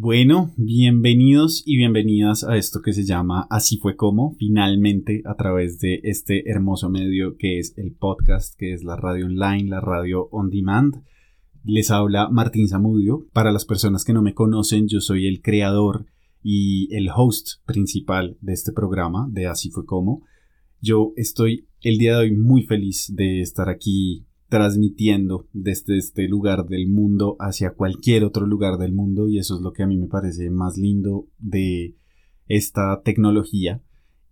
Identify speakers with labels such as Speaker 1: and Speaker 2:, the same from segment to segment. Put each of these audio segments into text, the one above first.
Speaker 1: Bueno, bienvenidos y bienvenidas a esto que se llama Así fue como, finalmente a través de este hermoso medio que es el podcast, que es la radio online, la radio on demand. Les habla Martín Zamudio. Para las personas que no me conocen, yo soy el creador y el host principal de este programa de Así fue como. Yo estoy el día de hoy muy feliz de estar aquí transmitiendo desde este lugar del mundo hacia cualquier otro lugar del mundo y eso es lo que a mí me parece más lindo de esta tecnología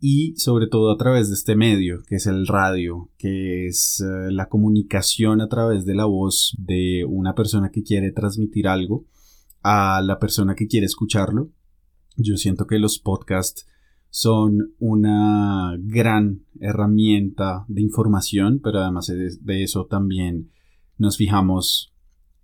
Speaker 1: y sobre todo a través de este medio que es el radio, que es eh, la comunicación a través de la voz de una persona que quiere transmitir algo a la persona que quiere escucharlo. Yo siento que los podcasts son una gran herramienta de información, pero además de eso también nos fijamos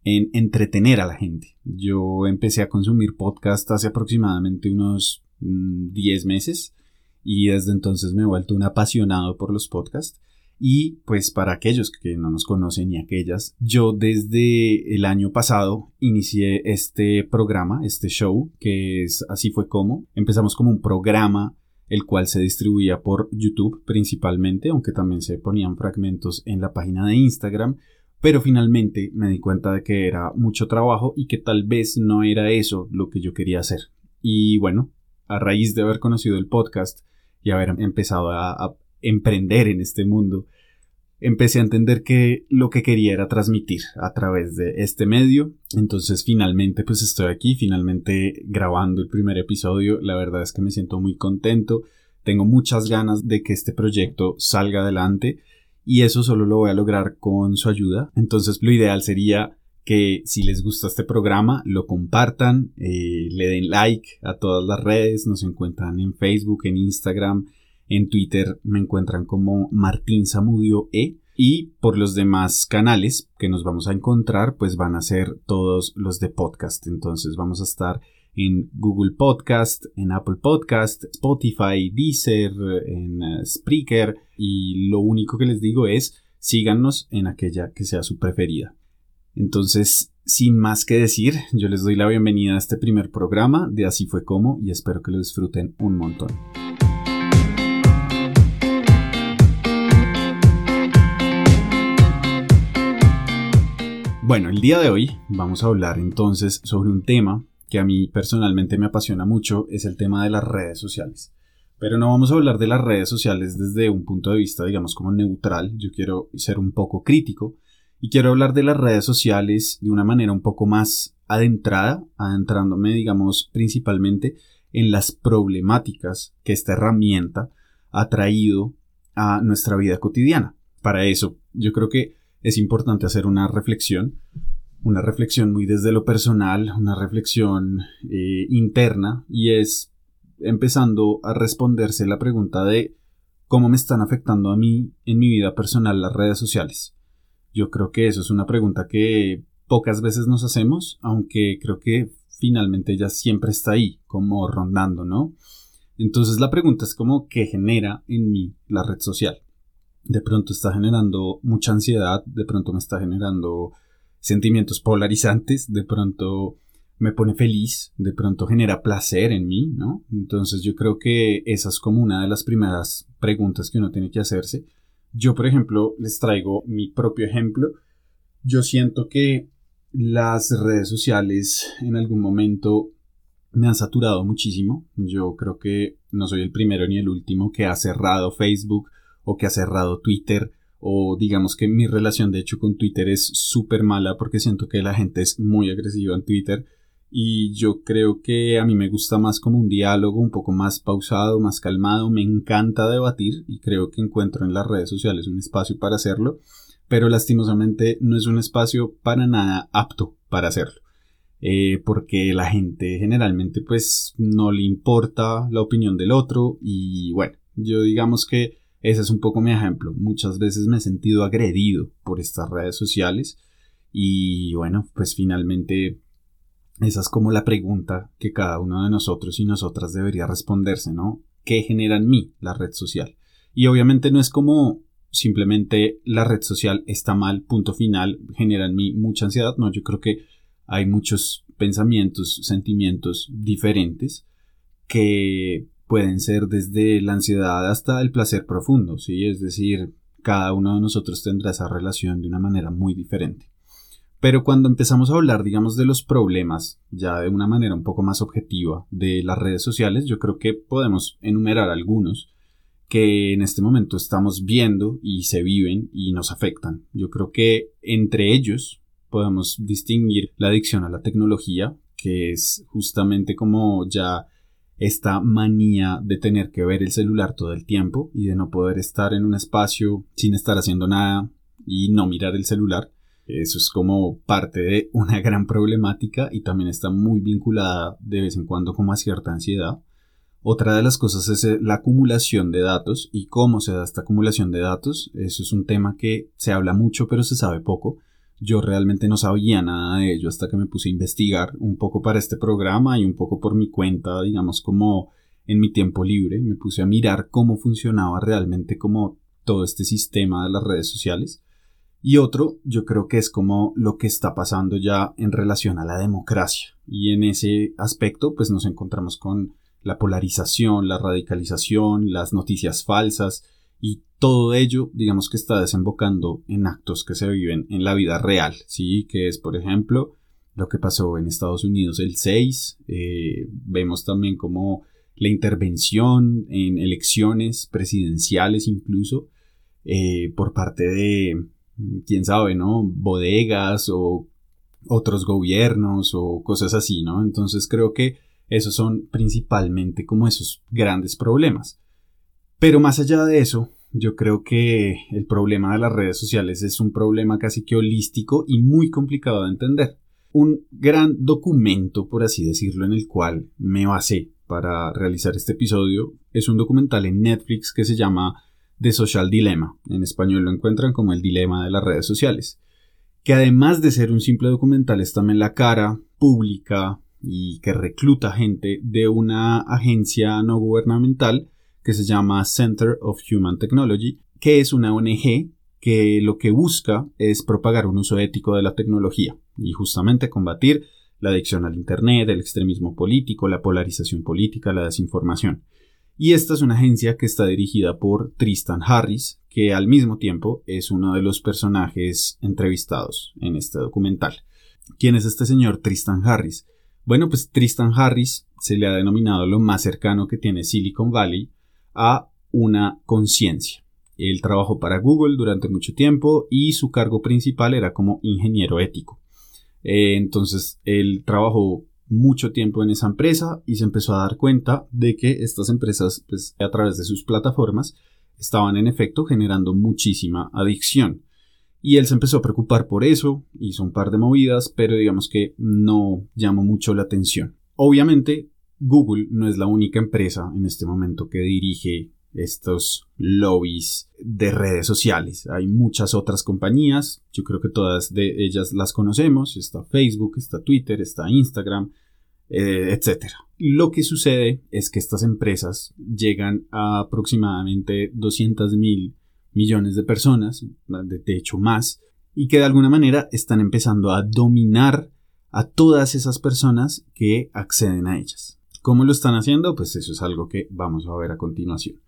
Speaker 1: en entretener a la gente. Yo empecé a consumir podcast hace aproximadamente unos 10 mm, meses y desde entonces me he vuelto un apasionado por los podcasts. Y pues para aquellos que no nos conocen y aquellas, yo desde el año pasado inicié este programa, este show, que es Así fue como. Empezamos como un programa el cual se distribuía por YouTube principalmente, aunque también se ponían fragmentos en la página de Instagram, pero finalmente me di cuenta de que era mucho trabajo y que tal vez no era eso lo que yo quería hacer. Y bueno, a raíz de haber conocido el podcast y haber empezado a, a emprender en este mundo, empecé a entender que lo que quería era transmitir a través de este medio. Entonces finalmente pues estoy aquí, finalmente grabando el primer episodio. La verdad es que me siento muy contento. Tengo muchas ganas de que este proyecto salga adelante y eso solo lo voy a lograr con su ayuda. Entonces lo ideal sería que si les gusta este programa lo compartan, eh, le den like a todas las redes, nos encuentran en Facebook, en Instagram, en Twitter me encuentran como Martín Samudio E. Y por los demás canales que nos vamos a encontrar, pues van a ser todos los de podcast. Entonces vamos a estar en Google Podcast, en Apple Podcast, Spotify, Deezer, en eh, Spreaker. Y lo único que les digo es síganos en aquella que sea su preferida. Entonces, sin más que decir, yo les doy la bienvenida a este primer programa de Así fue como y espero que lo disfruten un montón. Bueno, el día de hoy vamos a hablar entonces sobre un tema que a mí personalmente me apasiona mucho, es el tema de las redes sociales. Pero no vamos a hablar de las redes sociales desde un punto de vista, digamos, como neutral. Yo quiero ser un poco crítico y quiero hablar de las redes sociales de una manera un poco más adentrada, adentrándome, digamos, principalmente en las problemáticas que esta herramienta ha traído a nuestra vida cotidiana. Para eso, yo creo que es importante hacer una reflexión, una reflexión muy desde lo personal, una reflexión eh, interna, y es empezando a responderse la pregunta de cómo me están afectando a mí en mi vida personal las redes sociales. Yo creo que eso es una pregunta que pocas veces nos hacemos, aunque creo que finalmente ya siempre está ahí, como rondando, ¿no? Entonces la pregunta es como qué genera en mí la red social de pronto está generando mucha ansiedad, de pronto me está generando sentimientos polarizantes, de pronto me pone feliz, de pronto genera placer en mí, ¿no? Entonces yo creo que esa es como una de las primeras preguntas que uno tiene que hacerse. Yo, por ejemplo, les traigo mi propio ejemplo. Yo siento que las redes sociales en algún momento me han saturado muchísimo. Yo creo que no soy el primero ni el último que ha cerrado Facebook o que ha cerrado Twitter o digamos que mi relación de hecho con Twitter es súper mala porque siento que la gente es muy agresiva en Twitter y yo creo que a mí me gusta más como un diálogo un poco más pausado, más calmado, me encanta debatir y creo que encuentro en las redes sociales un espacio para hacerlo, pero lastimosamente no es un espacio para nada apto para hacerlo. Eh, porque la gente generalmente pues no le importa la opinión del otro y bueno, yo digamos que ese es un poco mi ejemplo. Muchas veces me he sentido agredido por estas redes sociales y bueno, pues finalmente esa es como la pregunta que cada uno de nosotros y nosotras debería responderse, ¿no? ¿Qué genera en mí la red social? Y obviamente no es como simplemente la red social está mal, punto final, genera en mí mucha ansiedad, no, yo creo que hay muchos pensamientos, sentimientos diferentes que pueden ser desde la ansiedad hasta el placer profundo, ¿sí? Es decir, cada uno de nosotros tendrá esa relación de una manera muy diferente. Pero cuando empezamos a hablar, digamos, de los problemas, ya de una manera un poco más objetiva de las redes sociales, yo creo que podemos enumerar algunos que en este momento estamos viendo y se viven y nos afectan. Yo creo que entre ellos podemos distinguir la adicción a la tecnología, que es justamente como ya esta manía de tener que ver el celular todo el tiempo y de no poder estar en un espacio sin estar haciendo nada y no mirar el celular. Eso es como parte de una gran problemática y también está muy vinculada de vez en cuando como a cierta ansiedad. Otra de las cosas es eh, la acumulación de datos y cómo se da esta acumulación de datos. Eso es un tema que se habla mucho pero se sabe poco. Yo realmente no sabía nada de ello hasta que me puse a investigar un poco para este programa y un poco por mi cuenta, digamos como en mi tiempo libre, me puse a mirar cómo funcionaba realmente como todo este sistema de las redes sociales. Y otro, yo creo que es como lo que está pasando ya en relación a la democracia. Y en ese aspecto, pues nos encontramos con la polarización, la radicalización, las noticias falsas, y todo ello, digamos que está desembocando en actos que se viven en la vida real, ¿sí? Que es, por ejemplo, lo que pasó en Estados Unidos el 6, eh, vemos también como la intervención en elecciones presidenciales incluso, eh, por parte de, quién sabe, ¿no? Bodegas o otros gobiernos o cosas así, ¿no? Entonces creo que esos son principalmente como esos grandes problemas. Pero más allá de eso, yo creo que el problema de las redes sociales es un problema casi que holístico y muy complicado de entender. Un gran documento, por así decirlo, en el cual me basé para realizar este episodio es un documental en Netflix que se llama The Social Dilemma. En español lo encuentran como el dilema de las redes sociales. Que además de ser un simple documental es también la cara pública y que recluta gente de una agencia no gubernamental que se llama Center of Human Technology, que es una ONG que lo que busca es propagar un uso ético de la tecnología y justamente combatir la adicción al Internet, el extremismo político, la polarización política, la desinformación. Y esta es una agencia que está dirigida por Tristan Harris, que al mismo tiempo es uno de los personajes entrevistados en este documental. ¿Quién es este señor Tristan Harris? Bueno, pues Tristan Harris se le ha denominado lo más cercano que tiene Silicon Valley a una conciencia. Él trabajó para Google durante mucho tiempo y su cargo principal era como ingeniero ético. Eh, entonces él trabajó mucho tiempo en esa empresa y se empezó a dar cuenta de que estas empresas, pues, a través de sus plataformas, estaban en efecto generando muchísima adicción. Y él se empezó a preocupar por eso, hizo un par de movidas, pero digamos que no llamó mucho la atención. Obviamente, Google no es la única empresa en este momento que dirige estos lobbies de redes sociales. Hay muchas otras compañías, yo creo que todas de ellas las conocemos, está Facebook, está Twitter, está Instagram, eh, etc. Lo que sucede es que estas empresas llegan a aproximadamente 200 mil millones de personas, de hecho más, y que de alguna manera están empezando a dominar a todas esas personas que acceden a ellas. ¿Cómo lo están haciendo? Pues eso es algo que vamos a ver a continuación.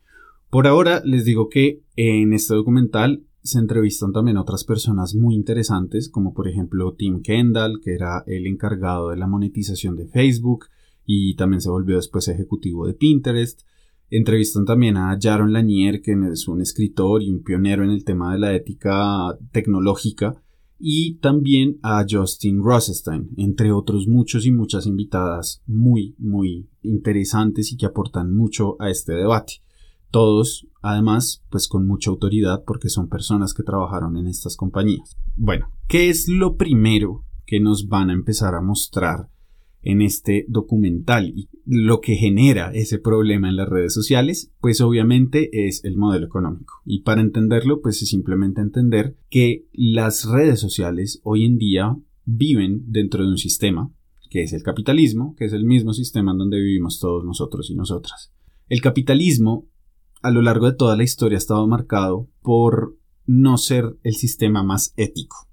Speaker 1: Por ahora les digo que en este documental se entrevistan también otras personas muy interesantes, como por ejemplo Tim Kendall, que era el encargado de la monetización de Facebook y también se volvió después ejecutivo de Pinterest. Entrevistan también a Jaron Lanier, que es un escritor y un pionero en el tema de la ética tecnológica y también a Justin Rosenstein, entre otros muchos y muchas invitadas muy, muy interesantes y que aportan mucho a este debate. Todos, además, pues con mucha autoridad porque son personas que trabajaron en estas compañías. Bueno, ¿qué es lo primero que nos van a empezar a mostrar en este documental y lo que genera ese problema en las redes sociales, pues obviamente es el modelo económico. Y para entenderlo, pues es simplemente entender que las redes sociales hoy en día viven dentro de un sistema que es el capitalismo, que es el mismo sistema en donde vivimos todos nosotros y nosotras. El capitalismo a lo largo de toda la historia ha estado marcado por no ser el sistema más ético.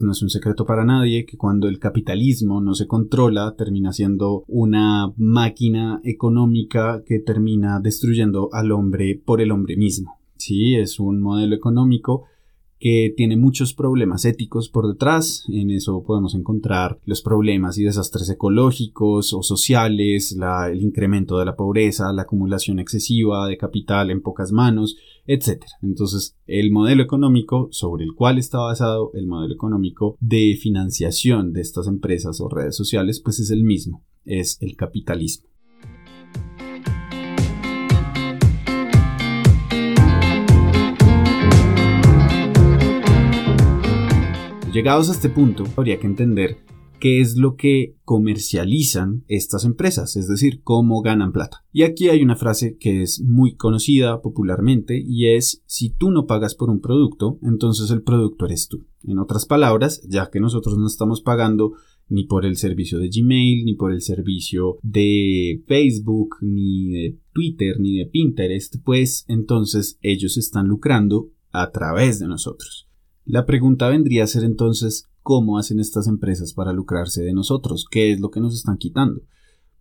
Speaker 1: No es un secreto para nadie que cuando el capitalismo no se controla termina siendo una máquina económica que termina destruyendo al hombre por el hombre mismo. Sí, es un modelo económico que tiene muchos problemas éticos por detrás. En eso podemos encontrar los problemas y desastres ecológicos o sociales, el incremento de la pobreza, la acumulación excesiva de capital en pocas manos, etc. Entonces, el modelo económico sobre el cual está basado el modelo económico de financiación de estas empresas o redes sociales, pues es el mismo, es el capitalismo. Llegados a este punto, habría que entender qué es lo que comercializan estas empresas, es decir, cómo ganan plata. Y aquí hay una frase que es muy conocida popularmente y es si tú no pagas por un producto, entonces el producto eres tú. En otras palabras, ya que nosotros no estamos pagando ni por el servicio de Gmail, ni por el servicio de Facebook, ni de Twitter, ni de Pinterest, pues entonces ellos están lucrando a través de nosotros. La pregunta vendría a ser entonces, ¿cómo hacen estas empresas para lucrarse de nosotros? ¿Qué es lo que nos están quitando?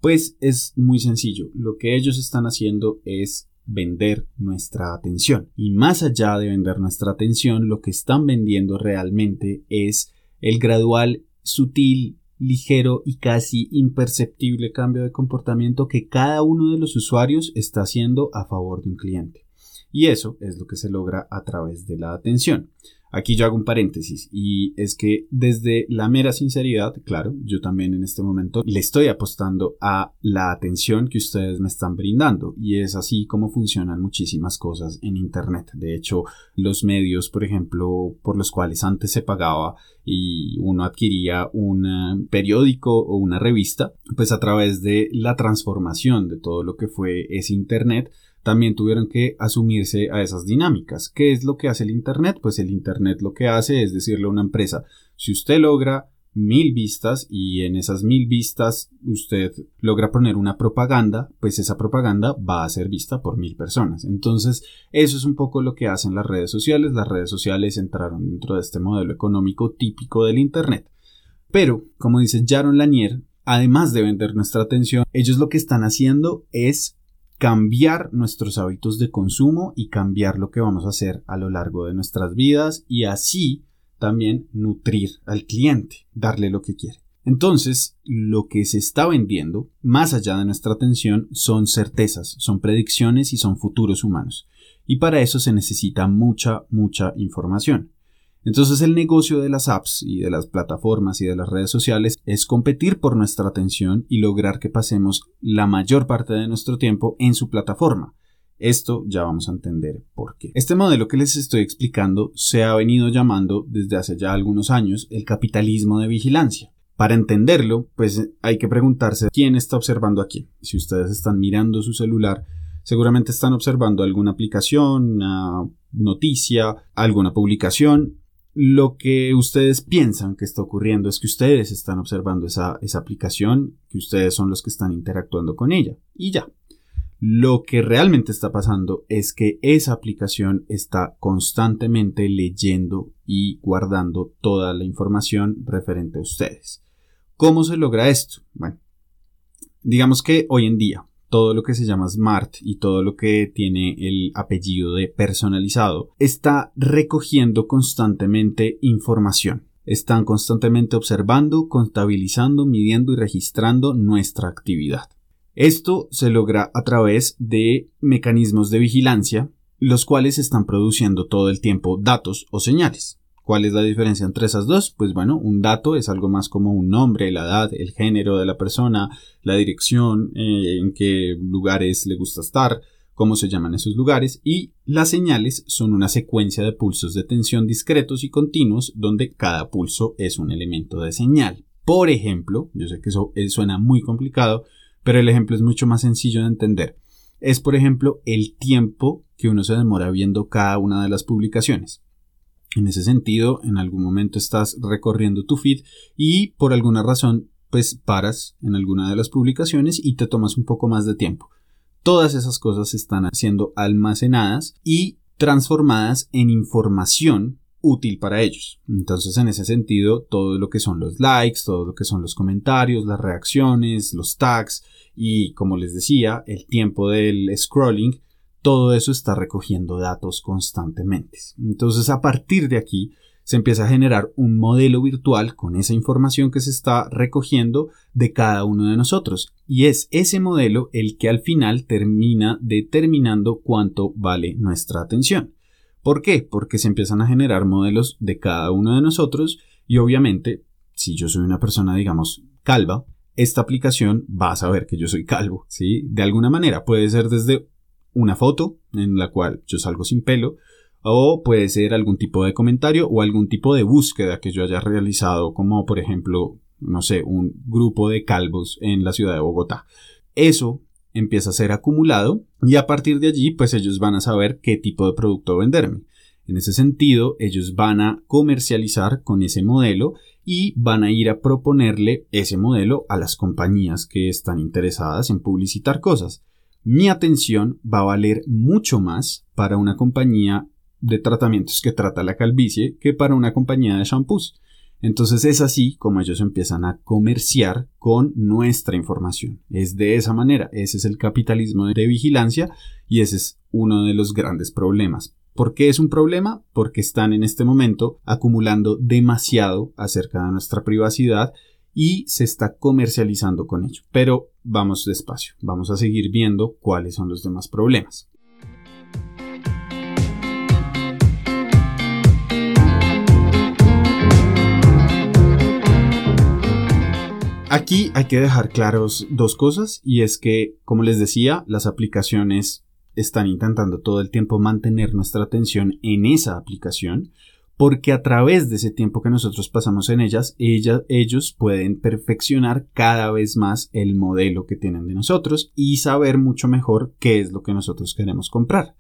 Speaker 1: Pues es muy sencillo, lo que ellos están haciendo es vender nuestra atención. Y más allá de vender nuestra atención, lo que están vendiendo realmente es el gradual, sutil, ligero y casi imperceptible cambio de comportamiento que cada uno de los usuarios está haciendo a favor de un cliente. Y eso es lo que se logra a través de la atención. Aquí yo hago un paréntesis y es que desde la mera sinceridad, claro, yo también en este momento le estoy apostando a la atención que ustedes me están brindando y es así como funcionan muchísimas cosas en Internet. De hecho, los medios, por ejemplo, por los cuales antes se pagaba y uno adquiría un eh, periódico o una revista, pues a través de la transformación de todo lo que fue ese Internet, también tuvieron que asumirse a esas dinámicas. ¿Qué es lo que hace el Internet? Pues el Internet lo que hace es decirle a una empresa, si usted logra mil vistas y en esas mil vistas usted logra poner una propaganda, pues esa propaganda va a ser vista por mil personas. Entonces, eso es un poco lo que hacen las redes sociales. Las redes sociales entraron dentro de este modelo económico típico del Internet. Pero, como dice Jaron Lanier, además de vender nuestra atención, ellos lo que están haciendo es cambiar nuestros hábitos de consumo y cambiar lo que vamos a hacer a lo largo de nuestras vidas y así también nutrir al cliente, darle lo que quiere. Entonces, lo que se está vendiendo, más allá de nuestra atención, son certezas, son predicciones y son futuros humanos. Y para eso se necesita mucha, mucha información. Entonces el negocio de las apps y de las plataformas y de las redes sociales es competir por nuestra atención y lograr que pasemos la mayor parte de nuestro tiempo en su plataforma. Esto ya vamos a entender por qué. Este modelo que les estoy explicando se ha venido llamando desde hace ya algunos años el capitalismo de vigilancia. Para entenderlo, pues hay que preguntarse quién está observando a quién. Si ustedes están mirando su celular, seguramente están observando alguna aplicación, una noticia, alguna publicación lo que ustedes piensan que está ocurriendo es que ustedes están observando esa, esa, aplicación, que ustedes son los que están interactuando con ella. Y ya. Lo que realmente está pasando es que esa aplicación está constantemente leyendo y guardando toda la información referente a ustedes. ¿Cómo se logra esto? Bueno, digamos que hoy en día todo lo que se llama smart y todo lo que tiene el apellido de personalizado está recogiendo constantemente información. Están constantemente observando, contabilizando, midiendo y registrando nuestra actividad. Esto se logra a través de mecanismos de vigilancia, los cuales están produciendo todo el tiempo datos o señales. ¿Cuál es la diferencia entre esas dos? Pues bueno, un dato es algo más como un nombre, la edad, el género de la persona, la dirección, eh, en qué lugares le gusta estar, cómo se llaman esos lugares, y las señales son una secuencia de pulsos de tensión discretos y continuos donde cada pulso es un elemento de señal. Por ejemplo, yo sé que eso eh, suena muy complicado, pero el ejemplo es mucho más sencillo de entender. Es, por ejemplo, el tiempo que uno se demora viendo cada una de las publicaciones. En ese sentido, en algún momento estás recorriendo tu feed y por alguna razón, pues paras en alguna de las publicaciones y te tomas un poco más de tiempo. Todas esas cosas están siendo almacenadas y transformadas en información útil para ellos. Entonces, en ese sentido, todo lo que son los likes, todo lo que son los comentarios, las reacciones, los tags y, como les decía, el tiempo del scrolling, todo eso está recogiendo datos constantemente. Entonces, a partir de aquí, se empieza a generar un modelo virtual con esa información que se está recogiendo de cada uno de nosotros. Y es ese modelo el que al final termina determinando cuánto vale nuestra atención. ¿Por qué? Porque se empiezan a generar modelos de cada uno de nosotros y obviamente, si yo soy una persona, digamos, calva, esta aplicación va a saber que yo soy calvo, ¿sí? De alguna manera puede ser desde una foto en la cual yo salgo sin pelo, o puede ser algún tipo de comentario o algún tipo de búsqueda que yo haya realizado, como por ejemplo, no sé, un grupo de calvos en la ciudad de Bogotá. Eso empieza a ser acumulado y a partir de allí, pues ellos van a saber qué tipo de producto venderme. En ese sentido, ellos van a comercializar con ese modelo y van a ir a proponerle ese modelo a las compañías que están interesadas en publicitar cosas. Mi atención va a valer mucho más para una compañía de tratamientos que trata la calvicie que para una compañía de shampoos. Entonces es así como ellos empiezan a comerciar con nuestra información. Es de esa manera, ese es el capitalismo de vigilancia y ese es uno de los grandes problemas. ¿Por qué es un problema? Porque están en este momento acumulando demasiado acerca de nuestra privacidad y se está comercializando con ello. Pero vamos despacio, vamos a seguir viendo cuáles son los demás problemas. Aquí hay que dejar claros dos cosas y es que, como les decía, las aplicaciones están intentando todo el tiempo mantener nuestra atención en esa aplicación porque a través de ese tiempo que nosotros pasamos en ellas, ellos pueden perfeccionar cada vez más el modelo que tienen de nosotros y saber mucho mejor qué es lo que nosotros queremos comprar.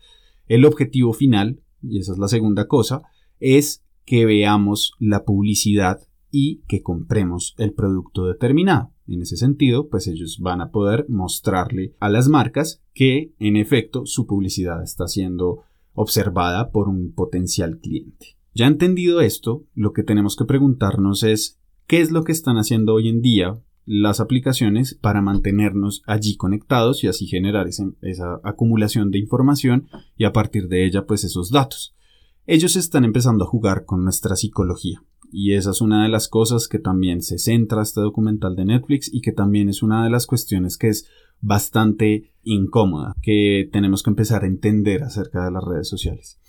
Speaker 1: El objetivo final, y esa es la segunda cosa, es que veamos la publicidad y que compremos el producto determinado. En ese sentido, pues ellos van a poder mostrarle a las marcas que en efecto su publicidad está siendo observada por un potencial cliente. Ya entendido esto, lo que tenemos que preguntarnos es qué es lo que están haciendo hoy en día las aplicaciones para mantenernos allí conectados y así generar esa acumulación de información y a partir de ella pues esos datos. Ellos están empezando a jugar con nuestra psicología. Y esa es una de las cosas que también se centra este documental de Netflix y que también es una de las cuestiones que es bastante incómoda, que tenemos que empezar a entender acerca de las redes sociales.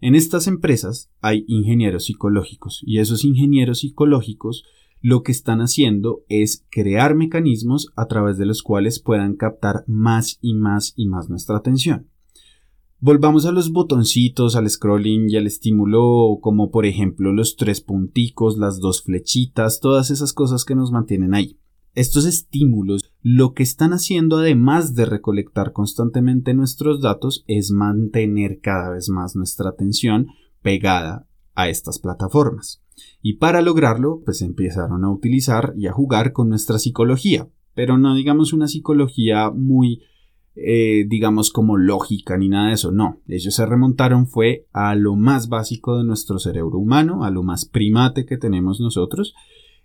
Speaker 1: En estas empresas hay ingenieros psicológicos y esos ingenieros psicológicos lo que están haciendo es crear mecanismos a través de los cuales puedan captar más y más y más nuestra atención. Volvamos a los botoncitos, al scrolling y al estímulo, como por ejemplo los tres punticos, las dos flechitas, todas esas cosas que nos mantienen ahí. Estos estímulos lo que están haciendo además de recolectar constantemente nuestros datos es mantener cada vez más nuestra atención pegada a estas plataformas. Y para lograrlo, pues empezaron a utilizar y a jugar con nuestra psicología, pero no digamos una psicología muy eh, digamos, como lógica ni nada de eso. No, ellos se remontaron fue a lo más básico de nuestro cerebro humano, a lo más primate que tenemos nosotros,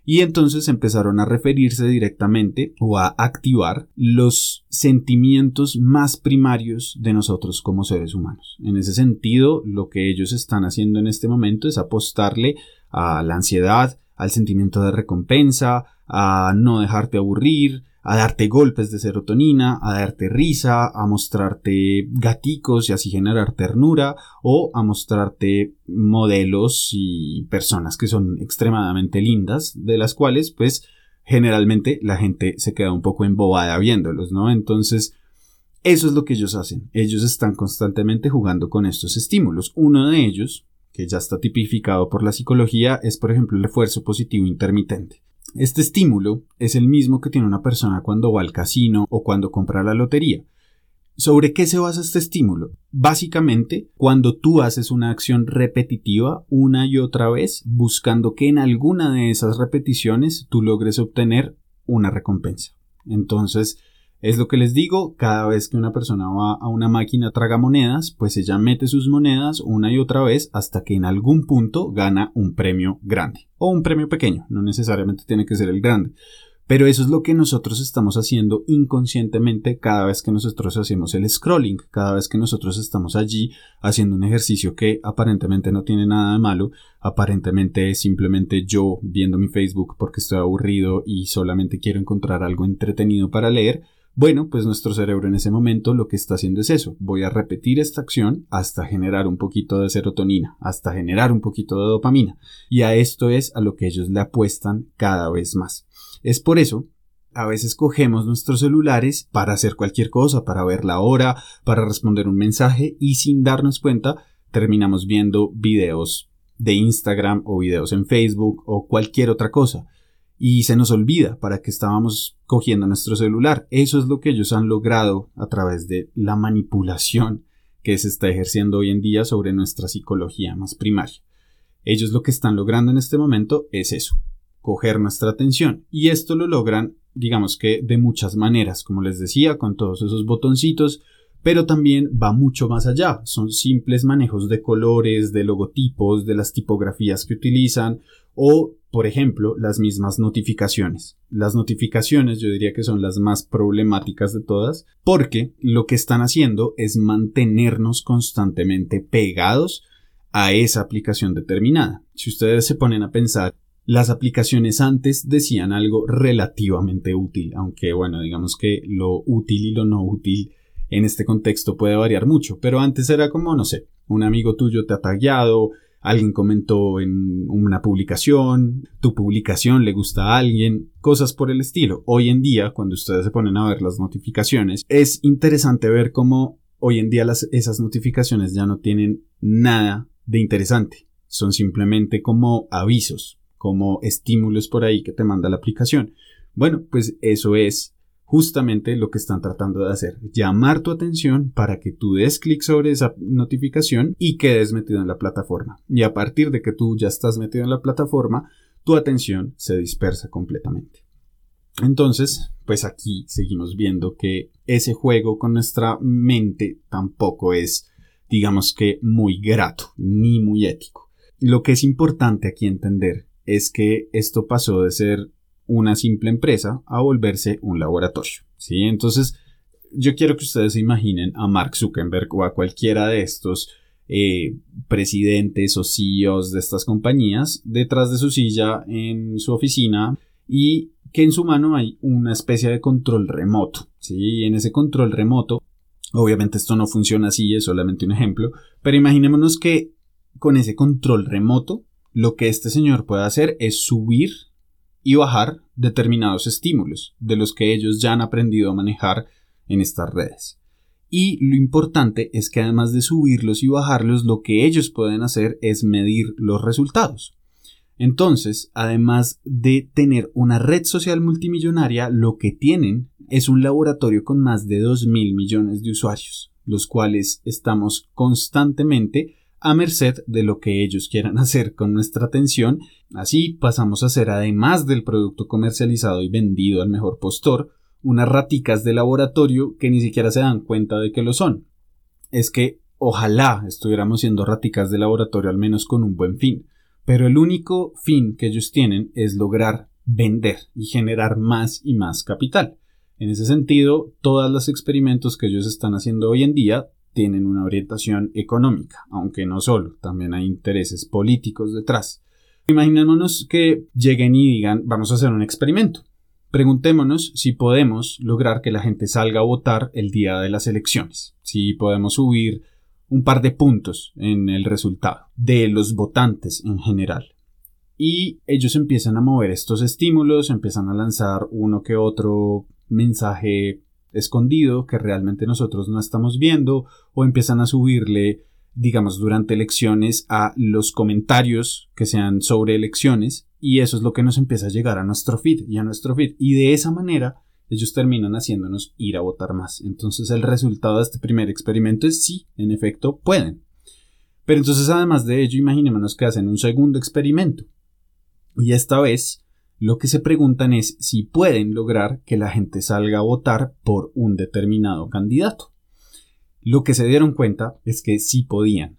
Speaker 1: y entonces empezaron a referirse directamente o a activar los sentimientos más primarios de nosotros como seres humanos. En ese sentido, lo que ellos están haciendo en este momento es apostarle a la ansiedad, al sentimiento de recompensa, a no dejarte aburrir, a darte golpes de serotonina, a darte risa, a mostrarte gaticos y así generar ternura, o a mostrarte modelos y personas que son extremadamente lindas, de las cuales pues generalmente la gente se queda un poco embobada viéndolos, ¿no? Entonces, eso es lo que ellos hacen. Ellos están constantemente jugando con estos estímulos. Uno de ellos, que ya está tipificado por la psicología, es por ejemplo el esfuerzo positivo intermitente. Este estímulo es el mismo que tiene una persona cuando va al casino o cuando compra la lotería. ¿Sobre qué se basa este estímulo? Básicamente, cuando tú haces una acción repetitiva una y otra vez, buscando que en alguna de esas repeticiones tú logres obtener una recompensa. Entonces, Es lo que les digo, cada vez que una persona va a una máquina traga monedas, pues ella mete sus monedas una y otra vez hasta que en algún punto gana un premio grande o un premio pequeño, no necesariamente tiene que ser el grande. Pero eso es lo que nosotros estamos haciendo inconscientemente cada vez que nosotros hacemos el scrolling, cada vez que nosotros estamos allí haciendo un ejercicio que aparentemente no tiene nada de malo, aparentemente es simplemente yo viendo mi Facebook porque estoy aburrido y solamente quiero encontrar algo entretenido para leer, bueno, pues nuestro cerebro en ese momento lo que está haciendo es eso. Voy a repetir esta acción hasta generar un poquito de serotonina, hasta generar un poquito de dopamina. Y a esto es a lo que ellos le apuestan cada vez más. Es por eso a veces cogemos nuestros celulares para hacer cualquier cosa, para ver la hora, para responder un mensaje y sin darnos cuenta terminamos viendo videos de Instagram o videos en Facebook o cualquier otra cosa y se nos olvida para que estábamos cogiendo nuestro celular. Eso es lo que ellos han logrado a través de la manipulación que se está ejerciendo hoy en día sobre nuestra psicología más primaria. Ellos lo que están logrando en este momento es eso, coger nuestra atención. Y esto lo logran, digamos que de muchas maneras, como les decía, con todos esos botoncitos, pero también va mucho más allá. Son simples manejos de colores, de logotipos, de las tipografías que utilizan o, por ejemplo, las mismas notificaciones. Las notificaciones yo diría que son las más problemáticas de todas porque lo que están haciendo es mantenernos constantemente pegados a esa aplicación determinada. Si ustedes se ponen a pensar, las aplicaciones antes decían algo relativamente útil, aunque bueno, digamos que lo útil y lo no útil en este contexto puede variar mucho, pero antes era como, no sé, un amigo tuyo te ha tagueado, alguien comentó en una publicación, tu publicación le gusta a alguien, cosas por el estilo. Hoy en día, cuando ustedes se ponen a ver las notificaciones, es interesante ver cómo hoy en día las, esas notificaciones ya no tienen nada de interesante. Son simplemente como avisos, como estímulos por ahí que te manda la aplicación. Bueno, pues eso es justamente lo que están tratando de hacer, llamar tu atención para que tú des clic sobre esa notificación y quedes metido en la plataforma. Y a partir de que tú ya estás metido en la plataforma, tu atención se dispersa completamente. Entonces, pues aquí seguimos viendo que ese juego con nuestra mente tampoco es, digamos que, muy grato ni muy ético. Lo que es importante aquí entender es que esto pasó de ser una simple empresa a volverse un laboratorio. ¿sí? Entonces, yo quiero que ustedes se imaginen a Mark Zuckerberg o a cualquiera de estos eh, presidentes o CEOs de estas compañías detrás de su silla en su oficina y que en su mano hay una especie de control remoto. ¿sí? En ese control remoto, obviamente esto no funciona así, es solamente un ejemplo, pero imaginémonos que con ese control remoto, lo que este señor puede hacer es subir y bajar determinados estímulos de los que ellos ya han aprendido a manejar en estas redes. Y lo importante es que además de subirlos y bajarlos, lo que ellos pueden hacer es medir los resultados. Entonces, además de tener una red social multimillonaria, lo que tienen es un laboratorio con más de 2 mil millones de usuarios, los cuales estamos constantemente a merced de lo que ellos quieran hacer con nuestra atención. Así pasamos a ser, además del producto comercializado y vendido al mejor postor, unas raticas de laboratorio que ni siquiera se dan cuenta de que lo son. Es que ojalá estuviéramos siendo raticas de laboratorio al menos con un buen fin, pero el único fin que ellos tienen es lograr vender y generar más y más capital. En ese sentido, todos los experimentos que ellos están haciendo hoy en día tienen una orientación económica, aunque no solo, también hay intereses políticos detrás. Imaginémonos que lleguen y digan, vamos a hacer un experimento. Preguntémonos si podemos lograr que la gente salga a votar el día de las elecciones, si podemos subir un par de puntos en el resultado de los votantes en general. Y ellos empiezan a mover estos estímulos, empiezan a lanzar uno que otro mensaje escondido que realmente nosotros no estamos viendo o empiezan a subirle digamos durante elecciones a los comentarios que sean sobre elecciones y eso es lo que nos empieza a llegar a nuestro feed y a nuestro feed. Y de esa manera ellos terminan haciéndonos ir a votar más. Entonces el resultado de este primer experimento es sí en efecto pueden. Pero entonces además de ello imaginémonos que hacen un segundo experimento. Y esta vez lo que se preguntan es si pueden lograr que la gente salga a votar por un determinado candidato. Lo que se dieron cuenta es que sí podían.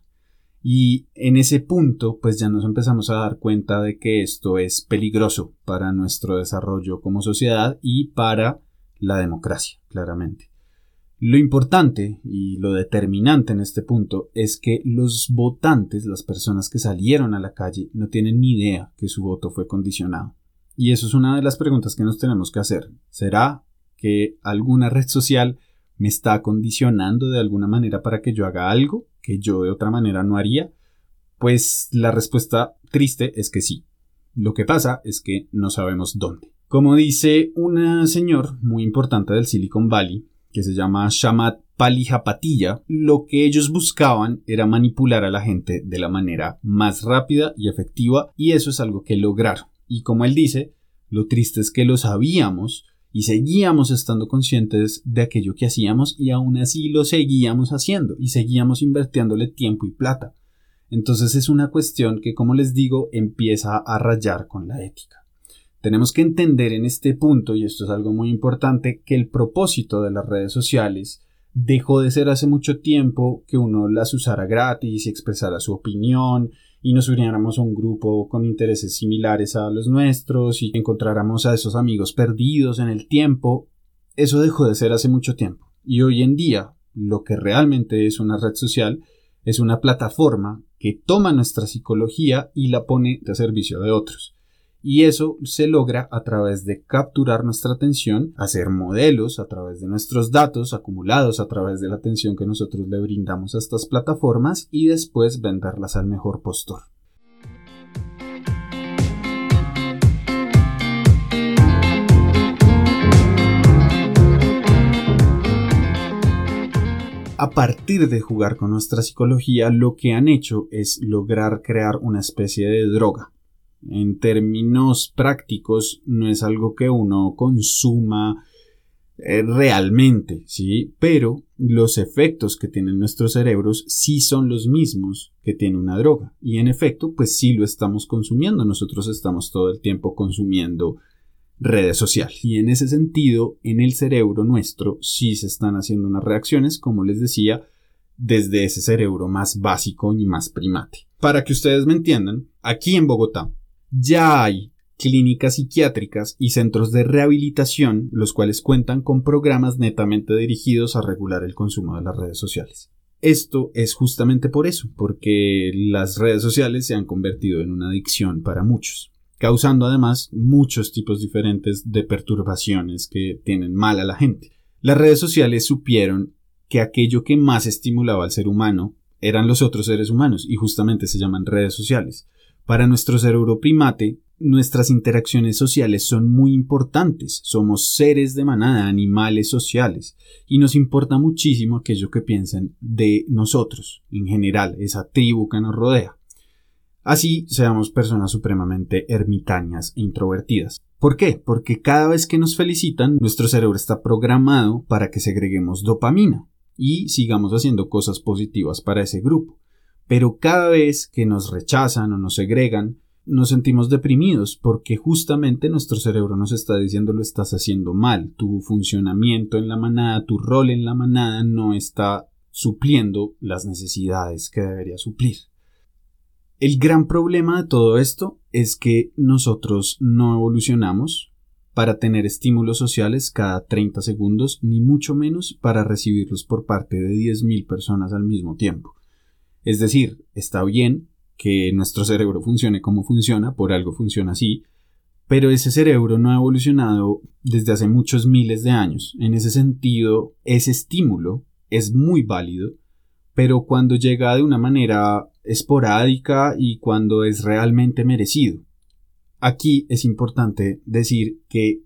Speaker 1: Y en ese punto, pues ya nos empezamos a dar cuenta de que esto es peligroso para nuestro desarrollo como sociedad y para la democracia, claramente. Lo importante y lo determinante en este punto es que los votantes, las personas que salieron a la calle, no tienen ni idea que su voto fue condicionado. Y eso es una de las preguntas que nos tenemos que hacer. ¿Será que alguna red social me está condicionando de alguna manera para que yo haga algo que yo de otra manera no haría? Pues la respuesta triste es que sí. Lo que pasa es que no sabemos dónde. Como dice un señor muy importante del Silicon Valley, que se llama Shamat Palihapatilla, lo que ellos buscaban era manipular a la gente de la manera más rápida y efectiva, y eso es algo que lograron. Y como él dice, lo triste es que lo sabíamos, y seguíamos estando conscientes de aquello que hacíamos y aún así lo seguíamos haciendo y seguíamos invirtiéndole tiempo y plata. Entonces es una cuestión que, como les digo, empieza a rayar con la ética. Tenemos que entender en este punto, y esto es algo muy importante, que el propósito de las redes sociales dejó de ser hace mucho tiempo que uno las usara gratis y expresara su opinión y nos uniéramos a un grupo con intereses similares a los nuestros y encontráramos a esos amigos perdidos en el tiempo, eso dejó de ser hace mucho tiempo. Y hoy en día, lo que realmente es una red social es una plataforma que toma nuestra psicología y la pone a servicio de otros. Y eso se logra a través de capturar nuestra atención, hacer modelos a través de nuestros datos acumulados a través de la atención que nosotros le brindamos a estas plataformas y después venderlas al mejor postor. a partir de jugar con nuestra psicología, lo que han hecho es lograr crear una especie de droga en términos prácticos no es algo que uno consuma eh, realmente, ¿sí? Pero los efectos que tienen nuestros cerebros sí son los mismos que tiene una droga. Y en efecto, pues sí lo estamos consumiendo. Nosotros estamos todo el tiempo consumiendo redes sociales. Y en ese sentido, en el cerebro nuestro sí se están haciendo unas reacciones, como les decía, desde ese cerebro más básico y más primate. Para que ustedes me entiendan, aquí en Bogotá, ya hay clínicas psiquiátricas y centros de rehabilitación, los cuales cuentan con programas netamente dirigidos a regular el consumo de las redes sociales. Esto es justamente por eso, porque las redes sociales se han convertido en una adicción para muchos, causando además muchos tipos diferentes de perturbaciones que tienen mal a la gente. Las redes sociales supieron que aquello que más estimulaba al ser humano eran los otros seres humanos y justamente se llaman redes sociales. Para nuestro cerebro primate, nuestras interacciones sociales son muy importantes. Somos seres de manada, animales sociales, y nos importa muchísimo aquello que piensen de nosotros, en general, esa tribu que nos rodea. Así seamos personas supremamente ermitañas e introvertidas. ¿Por qué? Porque cada vez que nos felicitan, nuestro cerebro está programado para que segreguemos dopamina y sigamos haciendo cosas positivas para ese grupo. Pero cada vez que nos rechazan o nos segregan, nos sentimos deprimidos porque justamente nuestro cerebro nos está diciendo lo estás haciendo mal, tu funcionamiento en la manada, tu rol en la manada no está supliendo las necesidades que debería suplir. El gran problema de todo esto es que nosotros no evolucionamos para tener estímulos sociales cada 30 segundos, ni mucho menos para recibirlos por parte de 10.000 personas al mismo tiempo. Es decir, está bien que nuestro cerebro funcione como funciona, por algo funciona así, pero ese cerebro no ha evolucionado desde hace muchos miles de años. En ese sentido, ese estímulo es muy válido, pero cuando llega de una manera esporádica y cuando es realmente merecido. Aquí es importante decir que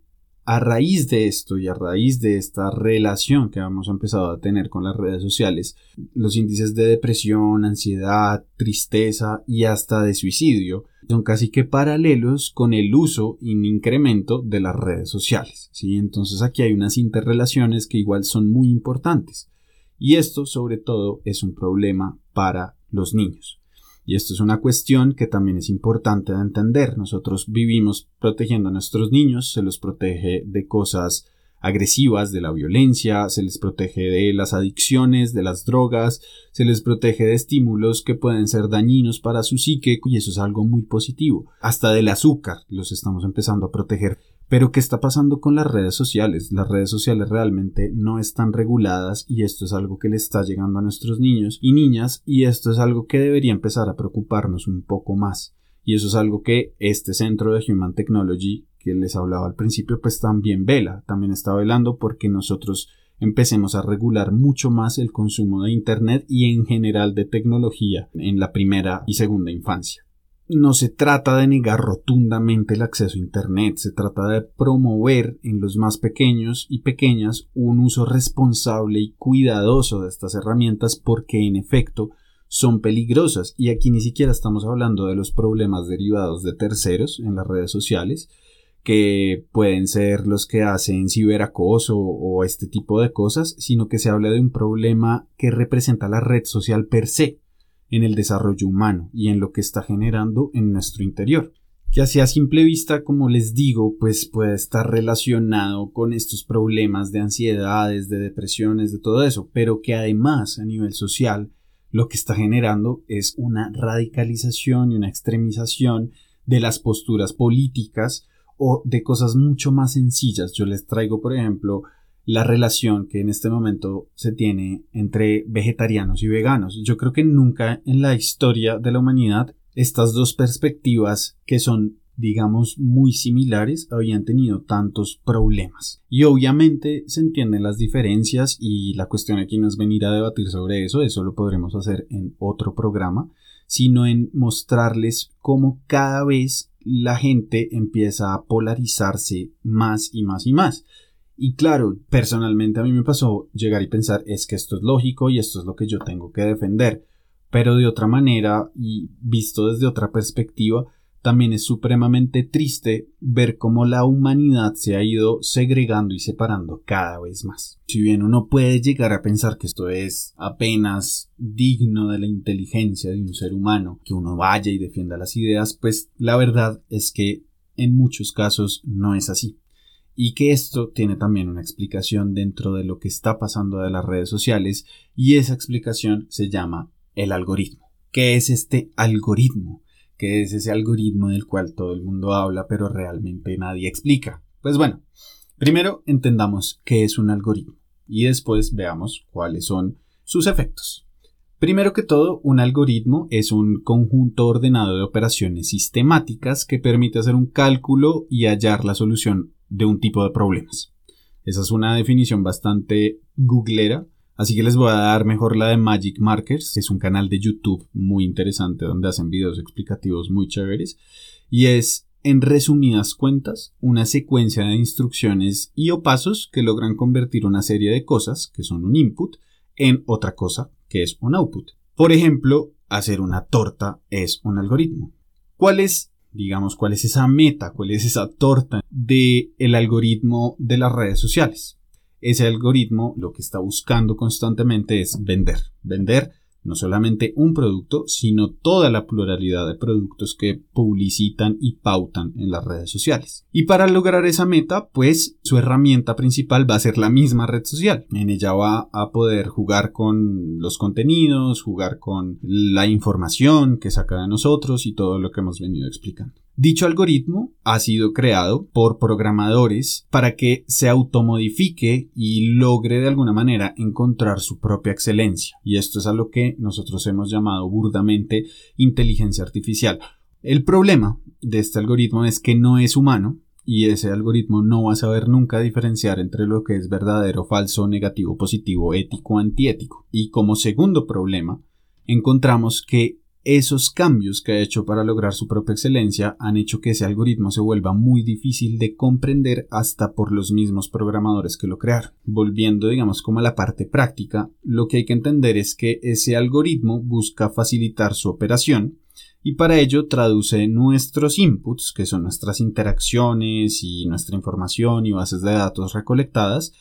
Speaker 1: a raíz de esto y a raíz de esta relación que hemos empezado a tener con las redes sociales, los índices de depresión, ansiedad, tristeza y hasta de suicidio son casi que paralelos con el uso y incremento de las redes sociales. ¿sí? Entonces aquí hay unas interrelaciones que igual son muy importantes. Y esto sobre todo es un problema para los niños. Y esto es una cuestión que también es importante de entender. Nosotros vivimos protegiendo a nuestros niños, se los protege de cosas agresivas, de la violencia, se les protege de las adicciones, de las drogas, se les protege de estímulos que pueden ser dañinos para su psique y eso es algo muy positivo. Hasta del azúcar los estamos empezando a proteger. Pero ¿qué está pasando con las redes sociales? Las redes sociales realmente no están reguladas y esto es algo que le está llegando a nuestros niños y niñas y esto es algo que debería empezar a preocuparnos un poco más. Y eso es algo que este centro de Human Technology que les hablaba al principio, pues también vela, también está velando porque nosotros empecemos a regular mucho más el consumo de Internet y en general de tecnología en la primera y segunda infancia. No se trata de negar rotundamente el acceso a Internet, se trata de promover en los más pequeños y pequeñas un uso responsable y cuidadoso de estas herramientas porque en efecto son peligrosas. Y aquí ni siquiera estamos hablando de los problemas derivados de terceros en las redes sociales, que pueden ser los que hacen ciberacoso o este tipo de cosas, sino que se habla de un problema que representa la red social per se en el desarrollo humano y en lo que está generando en nuestro interior que así a simple vista, como les digo, pues puede estar relacionado con estos problemas de ansiedades, de depresiones, de todo eso, pero que además a nivel social lo que está generando es una radicalización y una extremización de las posturas políticas o de cosas mucho más sencillas. Yo les traigo, por ejemplo, la relación que en este momento se tiene entre vegetarianos y veganos. Yo creo que nunca en la historia de la humanidad estas dos perspectivas que son digamos muy similares habían tenido tantos problemas. Y obviamente se entienden las diferencias y la cuestión aquí no es venir a debatir sobre eso, eso lo podremos hacer en otro programa, sino en mostrarles cómo cada vez la gente empieza a polarizarse más y más y más. Y claro, personalmente a mí me pasó llegar y pensar es que esto es lógico y esto es lo que yo tengo que defender. Pero de otra manera y visto desde otra perspectiva, también es supremamente triste ver cómo la humanidad se ha ido segregando y separando cada vez más. Si bien uno puede llegar a pensar que esto es apenas digno de la inteligencia de un ser humano, que uno vaya y defienda las ideas, pues la verdad es que en muchos casos no es así. Y que esto tiene también una explicación dentro de lo que está pasando de las redes sociales y esa explicación se llama el algoritmo. ¿Qué es este algoritmo? que es ese algoritmo del cual todo el mundo habla pero realmente nadie explica. Pues bueno, primero entendamos qué es un algoritmo y después veamos cuáles son sus efectos. Primero que todo, un algoritmo es un conjunto ordenado de operaciones sistemáticas que permite hacer un cálculo y hallar la solución de un tipo de problemas. Esa es una definición bastante googlera, Así que les voy a dar mejor la de Magic Markers, es un canal de YouTube muy interesante donde hacen videos explicativos muy chéveres. Y es, en resumidas cuentas, una secuencia de instrucciones y o pasos que logran convertir una serie de cosas, que son un input, en otra cosa, que es un output. Por ejemplo, hacer una torta es un algoritmo. ¿Cuál es, digamos, cuál es esa meta, cuál es esa torta del el algoritmo de las redes sociales? ese algoritmo lo que está buscando constantemente es vender, vender no solamente un producto, sino toda la pluralidad de productos que publicitan y pautan en las redes sociales. Y para lograr esa meta, pues su herramienta principal va a ser la misma red social. En ella va a poder jugar con los contenidos, jugar con la información que saca de nosotros y todo lo que hemos venido explicando. Dicho algoritmo ha sido creado por programadores para que se automodifique y logre de alguna manera encontrar su propia excelencia. Y esto es a lo que nosotros hemos llamado burdamente inteligencia artificial. El problema de este algoritmo es que no es humano y ese algoritmo no va a saber nunca diferenciar entre lo que es verdadero, falso, negativo, positivo, ético, antiético. Y como segundo problema, encontramos que esos cambios que ha hecho para lograr su propia excelencia han hecho que ese algoritmo se vuelva muy difícil de comprender hasta por los mismos programadores que lo crearon. Volviendo, digamos, como a la parte práctica, lo que hay que entender es que ese algoritmo busca facilitar su operación y para ello traduce nuestros inputs, que son nuestras interacciones y nuestra información y bases de datos recolectadas,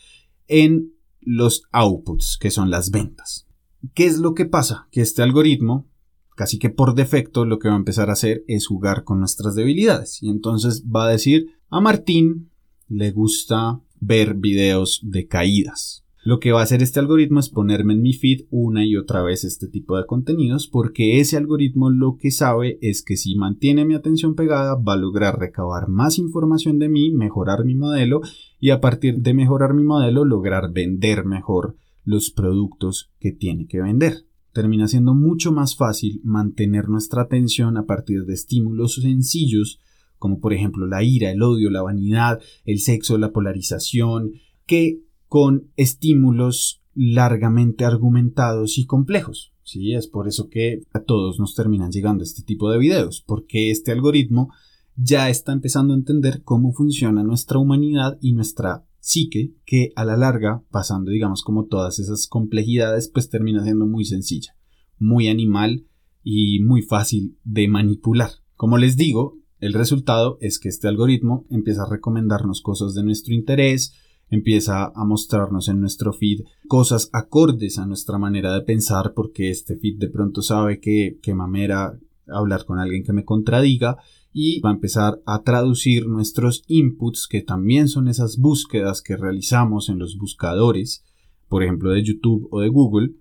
Speaker 1: en los outputs, que son las ventas. ¿Qué es lo que pasa? Que este algoritmo casi que por defecto lo que va a empezar a hacer es jugar con nuestras debilidades. Y entonces va a decir, a Martín le gusta ver videos de caídas. Lo que va a hacer este algoritmo es ponerme en mi feed una y otra vez este tipo de contenidos porque ese algoritmo lo que sabe es que si mantiene mi atención pegada va a lograr recabar más información de mí, mejorar mi modelo y a partir de mejorar mi modelo lograr vender mejor los productos que tiene que vender. Termina siendo mucho más fácil mantener nuestra atención a partir de estímulos sencillos como por ejemplo la ira, el odio, la vanidad, el sexo, la polarización, que con estímulos largamente argumentados y complejos. Sí, es por eso que a todos nos terminan llegando este tipo de videos, porque este algoritmo ya está empezando a entender cómo funciona nuestra humanidad y nuestra psique, que a la larga, pasando digamos como todas esas complejidades, pues termina siendo muy sencilla, muy animal y muy fácil de manipular. Como les digo, el resultado es que este algoritmo empieza a recomendarnos cosas de nuestro interés, empieza a mostrarnos en nuestro feed cosas acordes a nuestra manera de pensar porque este feed de pronto sabe que, que mamera hablar con alguien que me contradiga y va a empezar a traducir nuestros inputs que también son esas búsquedas que realizamos en los buscadores por ejemplo de YouTube o de Google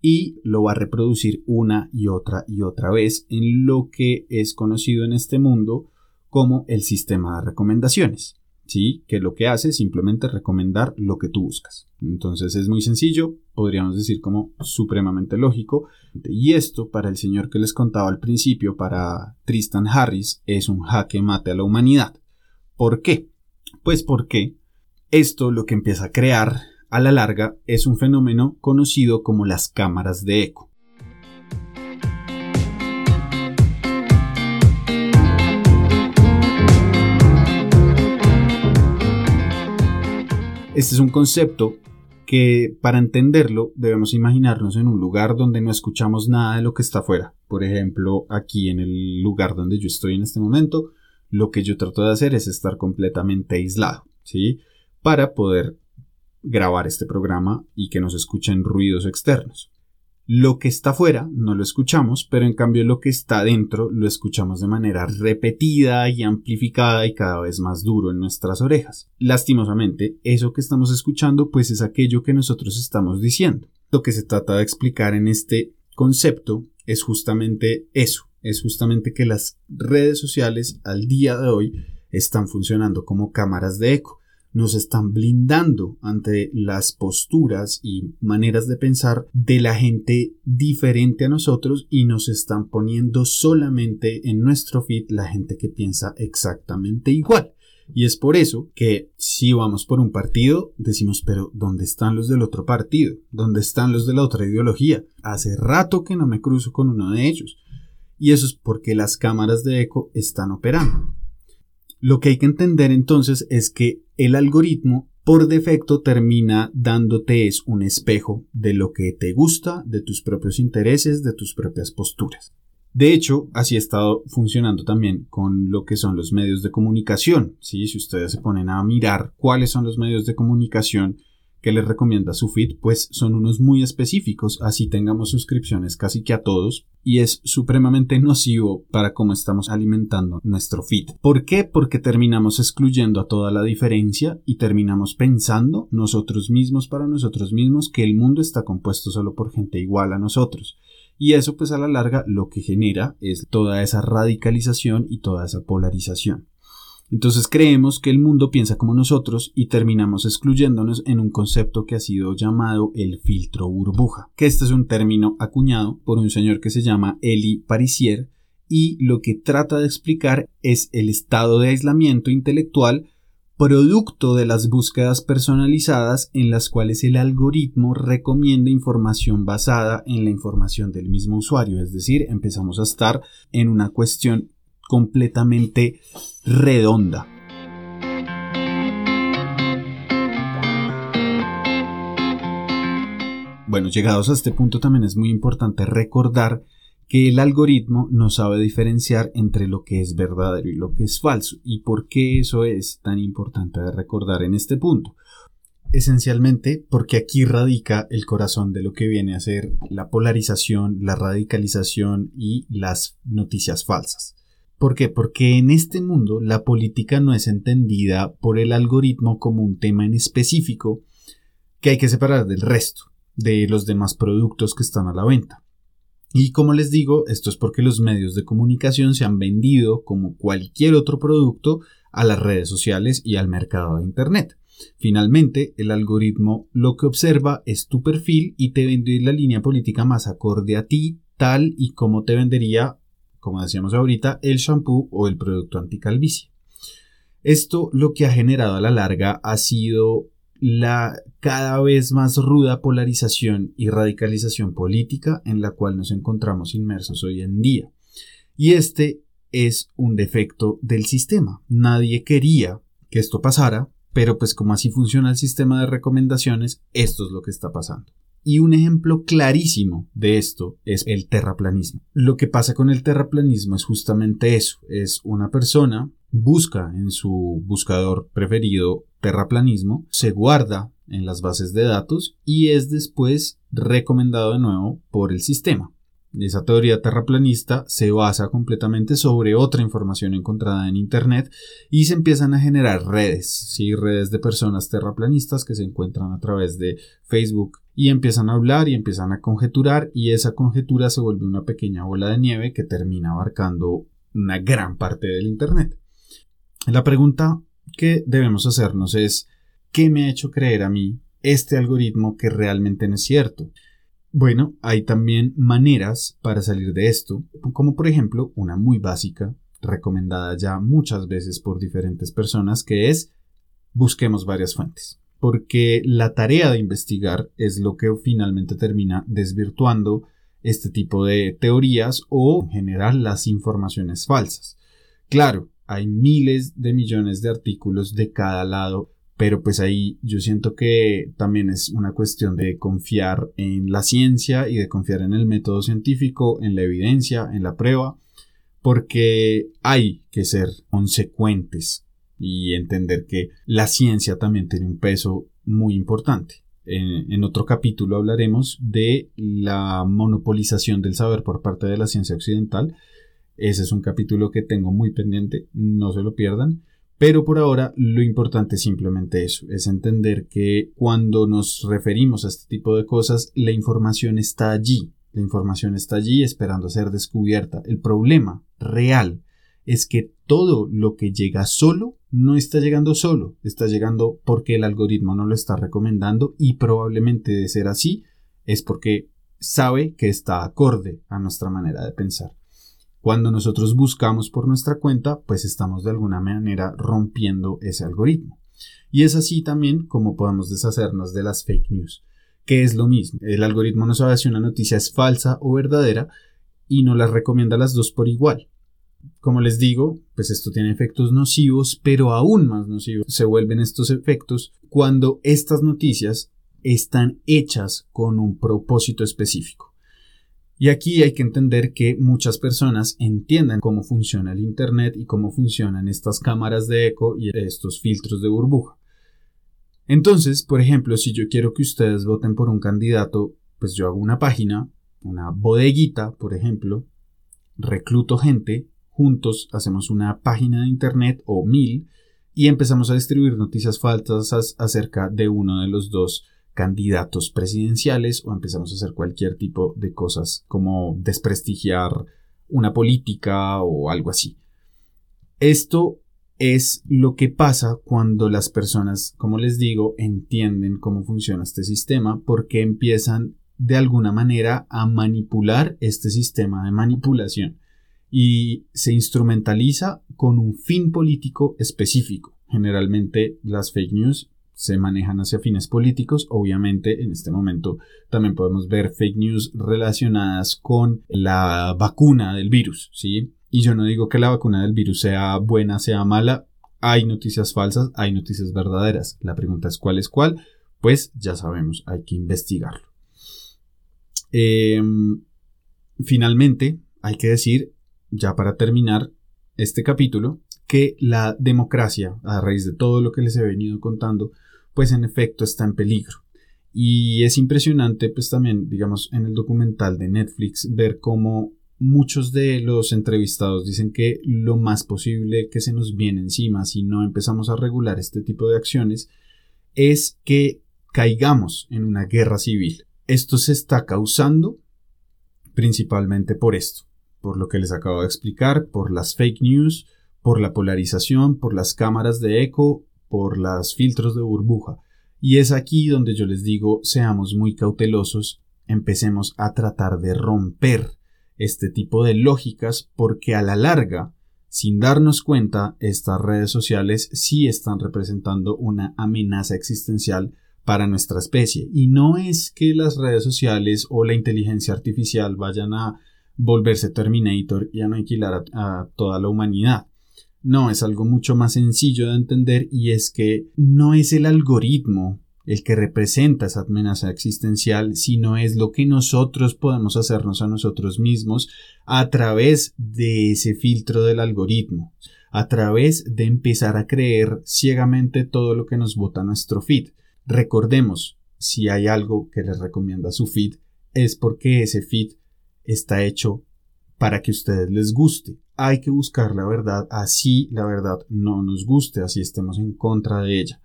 Speaker 1: y lo va a reproducir una y otra y otra vez en lo que es conocido en este mundo como el sistema de recomendaciones. ¿Sí? Que lo que hace es simplemente recomendar lo que tú buscas. Entonces es muy sencillo, podríamos decir como supremamente lógico. Y esto, para el señor que les contaba al principio, para Tristan Harris, es un jaque mate a la humanidad. ¿Por qué? Pues porque esto lo que empieza a crear a la larga es un fenómeno conocido como las cámaras de eco. Este es un concepto que para entenderlo debemos imaginarnos en un lugar donde no escuchamos nada de lo que está afuera. Por ejemplo, aquí en el lugar donde yo estoy en este momento, lo que yo trato de hacer es estar completamente aislado, ¿sí? Para poder grabar este programa y que nos escuchen ruidos externos. Lo que está afuera no lo escuchamos, pero en cambio lo que está dentro lo escuchamos de manera repetida y amplificada y cada vez más duro en nuestras orejas. Lastimosamente, eso que estamos escuchando pues es aquello que nosotros estamos diciendo. Lo que se trata de explicar en este concepto es justamente eso, es justamente que las redes sociales al día de hoy están funcionando como cámaras de eco nos están blindando ante las posturas y maneras de pensar de la gente diferente a nosotros y nos están poniendo solamente en nuestro feed la gente que piensa exactamente igual. Y es por eso que si vamos por un partido, decimos, pero ¿dónde están los del otro partido? ¿Dónde están los de la otra ideología? Hace rato que no me cruzo con uno de ellos. Y eso es porque las cámaras de eco están operando. Lo que hay que entender entonces es que el algoritmo por defecto termina dándote es un espejo de lo que te gusta, de tus propios intereses, de tus propias posturas. De hecho, así ha estado funcionando también con lo que son los medios de comunicación. Si ustedes se ponen a mirar cuáles son los medios de comunicación que les recomienda su feed, pues son unos muy específicos, así tengamos suscripciones casi que a todos, y es supremamente nocivo para cómo estamos alimentando nuestro feed. ¿Por qué? Porque terminamos excluyendo a toda la diferencia y terminamos pensando nosotros mismos para nosotros mismos que el mundo está compuesto solo por gente igual a nosotros. Y eso pues a la larga lo que genera es toda esa radicalización y toda esa polarización. Entonces creemos que el mundo piensa como nosotros y terminamos excluyéndonos en un concepto que ha sido llamado el filtro burbuja, que este es un término acuñado por un señor que se llama Eli Parisier y lo que trata de explicar es el estado de aislamiento intelectual producto de las búsquedas personalizadas en las cuales el algoritmo recomienda información basada en la información del mismo usuario, es decir, empezamos a estar en una cuestión completamente redonda. Bueno, llegados a este punto también es muy importante recordar que el algoritmo no sabe diferenciar entre lo que es verdadero y lo que es falso. ¿Y por qué eso es tan importante de recordar en este punto? esencialmente porque aquí radica el corazón de lo que viene a ser la polarización, la radicalización y las noticias falsas. ¿Por qué? Porque en este mundo la política no es entendida por el algoritmo como un tema en específico que hay que separar del resto, de los demás productos que están a la venta. Y como les digo, esto es porque los medios de comunicación se han vendido como cualquier otro producto a las redes sociales y al mercado de Internet. Finalmente, el algoritmo lo que observa es tu perfil y te vende la línea política más acorde a ti, tal y como te vendería, como decíamos ahorita, el shampoo o el producto anticalvicie. Esto lo que ha generado a la larga ha sido la cada vez más ruda polarización y radicalización política en la cual nos encontramos inmersos hoy en día. Y este es un defecto del sistema. Nadie quería que esto pasara, pero pues como así funciona el sistema de recomendaciones, esto es lo que está pasando. Y un ejemplo clarísimo de esto es el terraplanismo. Lo que pasa con el terraplanismo es justamente eso. Es una persona busca en su buscador preferido terraplanismo, se guarda en las bases de datos y es después recomendado de nuevo por el sistema. Esa teoría terraplanista se basa completamente sobre otra información encontrada en Internet y se empiezan a generar redes, ¿sí? redes de personas terraplanistas que se encuentran a través de Facebook y empiezan a hablar y empiezan a conjeturar y esa conjetura se vuelve una pequeña bola de nieve que termina abarcando una gran parte del Internet. La pregunta que debemos hacernos es ¿qué me ha hecho creer a mí este algoritmo que realmente no es cierto? Bueno, hay también maneras para salir de esto, como por ejemplo una muy básica, recomendada ya muchas veces por diferentes personas, que es busquemos varias fuentes. Porque la tarea de investigar es lo que finalmente termina desvirtuando este tipo de teorías o en general las informaciones falsas. Claro, hay miles de millones de artículos de cada lado pero pues ahí yo siento que también es una cuestión de confiar en la ciencia y de confiar en el método científico, en la evidencia, en la prueba, porque hay que ser consecuentes y entender que la ciencia también tiene un peso muy importante. En, otro capítulo hablaremos de la monopolización del saber por parte de la ciencia occidental. Ese es un capítulo que tengo muy pendiente, no se lo pierdan. Pero por ahora lo importante es simplemente eso, es entender que cuando nos referimos a este tipo de cosas, la información está allí, la información está allí esperando ser descubierta. El problema real es que todo lo que llega solo no está llegando solo, está llegando porque el algoritmo no lo está recomendando y probablemente de ser así es porque sabe que está acorde a nuestra manera de pensar. Cuando nosotros buscamos por nuestra cuenta, pues estamos de alguna manera rompiendo ese algoritmo. Y es así también como podemos deshacernos de las fake news, que es lo mismo. El algoritmo no sabe si una noticia es falsa o verdadera y no las recomienda las dos por igual. Como les digo, pues esto tiene efectos nocivos, pero aún más nocivos se vuelven estos efectos cuando estas noticias están hechas con un propósito específico. Y aquí hay que entender que muchas personas entienden cómo funciona el Internet y cómo funcionan estas cámaras de eco y estos filtros de burbuja. Entonces, por ejemplo, si yo quiero que ustedes voten por un candidato, pues yo hago una página, una bodeguita, por ejemplo, recluto gente, juntos hacemos una página de Internet o mil y empezamos a distribuir noticias falsas acerca de uno de los dos candidatos presidenciales o empezamos a hacer cualquier tipo de cosas como desprestigiar una política o algo así. Esto es lo que pasa cuando las personas, como les digo, entienden cómo funciona este sistema porque empiezan de alguna manera a manipular este sistema de manipulación y se instrumentaliza con un fin político específico. Generalmente las fake news se manejan hacia fines políticos. Obviamente, en este momento también podemos ver fake news relacionadas con la vacuna del virus, ¿sí? Y yo no digo que la vacuna del virus sea buena, sea mala. Hay noticias falsas, hay noticias verdaderas. La pregunta es cuál es cuál. Pues ya sabemos, hay que investigarlo. Em, finalmente, hay que decir, ya para terminar este capítulo, que la democracia, a raíz de todo lo que les he venido contando, pues en efecto está en peligro. Y es impresionante, pues también, digamos, en el documental de Netflix, ver cómo muchos de los entrevistados dicen que lo más posible que se nos viene encima si no empezamos a regular este tipo de acciones es que caigamos en una guerra civil. Esto se está causando principalmente por esto, por lo que les acabo de explicar, por las fake news, por la polarización, por las cámaras de eco, por los filtros de burbuja. Y es aquí donde yo les digo, seamos muy cautelosos, empecemos a tratar de romper este tipo de lógicas porque a la larga, sin darnos cuenta, estas redes sociales sí están representando una amenaza existencial para nuestra especie. Y no es que las redes sociales o la inteligencia artificial vayan a volverse Terminator y aniquilar a, a toda la humanidad. No, es algo mucho más sencillo de entender y es que no es el algoritmo el que representa esa amenaza existencial, sino es lo que nosotros podemos hacernos a nosotros mismos a través de ese filtro del algoritmo, a través de empezar a creer ciegamente todo lo que nos vota nuestro feed. Recordemos, si hay algo que les recomienda su feed, es porque ese feed está hecho para que a ustedes les guste. Hay que buscar la verdad, así la verdad no nos guste, así estemos en contra de ella.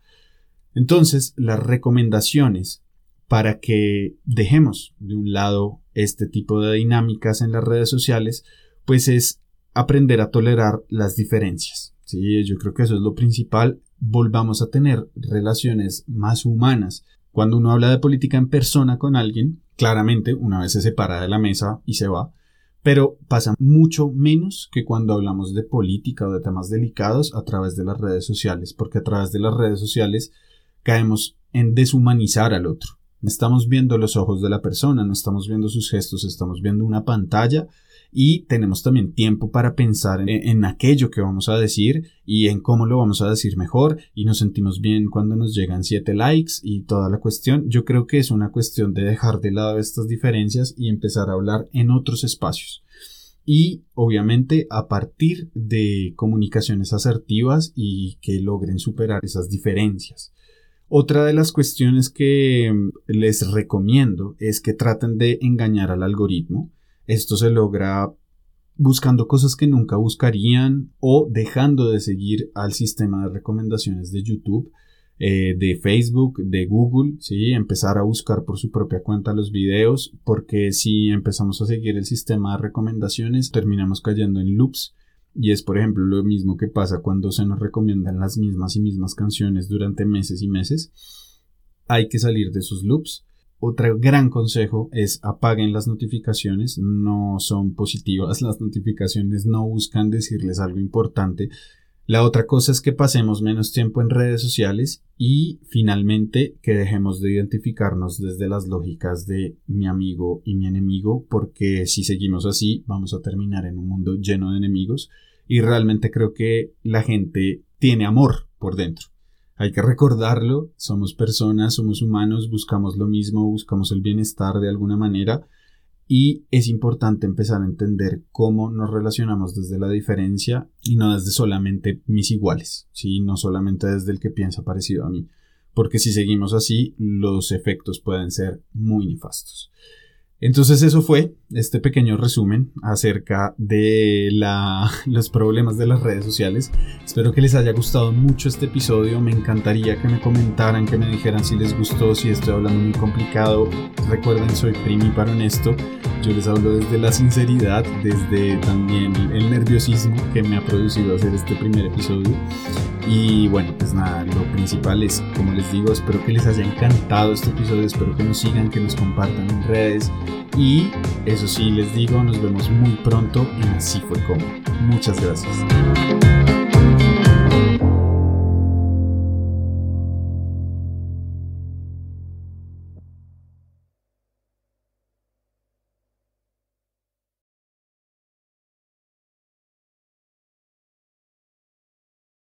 Speaker 1: Entonces, las recomendaciones para que dejemos de un lado este tipo de dinámicas en las redes sociales, pues es aprender a tolerar las diferencias. Sí, yo creo que eso es lo principal. Volvamos a tener relaciones más humanas. Cuando uno habla de política en persona con alguien, claramente una vez se separa de la mesa y se va, pero pasa mucho menos que cuando hablamos de política o de temas delicados a través de las redes sociales, porque a través de las redes sociales caemos en deshumanizar al otro. Estamos viendo los ojos de la persona, no estamos viendo sus gestos, estamos viendo una pantalla y tenemos también tiempo para pensar en, aquello que vamos a decir y en cómo lo vamos a decir mejor y nos sentimos bien cuando nos llegan siete likes y toda la cuestión. Yo creo que es una cuestión de dejar de lado estas diferencias y empezar a hablar en otros espacios. Y obviamente a partir de comunicaciones asertivas y que logren superar esas diferencias. Otra de las cuestiones que mm, les recomiendo es que traten de engañar al algoritmo. Esto se logra buscando cosas que nunca buscarían o dejando de seguir al sistema de recomendaciones de YouTube, eh, de Facebook, de Google, ¿sí? empezar a buscar por su propia cuenta los videos, porque si empezamos a seguir el sistema de recomendaciones terminamos cayendo en loops y es, por ejemplo, lo mismo que pasa cuando se nos recomiendan las mismas y mismas canciones durante meses y meses. Hay que salir de esos loops. Otro gran consejo es apaguen las notificaciones. No son positivas las notificaciones, no buscan decirles algo importante. La otra cosa es que pasemos menos tiempo en redes sociales y finalmente que dejemos de identificarnos desde las lógicas de mi amigo y mi enemigo porque si seguimos así vamos a terminar en un mundo lleno de enemigos y realmente creo que la gente tiene amor por dentro. Hay que recordarlo, somos personas, somos humanos, buscamos lo mismo, buscamos el bienestar de alguna manera y es importante empezar a entender cómo nos relacionamos desde la diferencia y no desde solamente mis iguales, ¿sí? no solamente desde el que piensa parecido a mí, porque si seguimos así los efectos pueden ser muy nefastos. Entonces eso fue este pequeño resumen acerca de los problemas de las redes sociales. Espero que les haya gustado mucho este episodio. Me encantaría que me comentaran, que me dijeran si les gustó, si estoy hablando muy complicado. Recuerden, soy Primi para honesto. Yo les hablo desde la sinceridad, desde también el nerviosismo que me ha producido hacer este primer episodio. Y bueno, pues nada, lo principal es, como les digo, espero que les haya encantado este episodio, espero que nos sigan, que nos compartan en redes. Y eso sí, les digo, nos vemos muy pronto en Así fue como. Muchas gracias.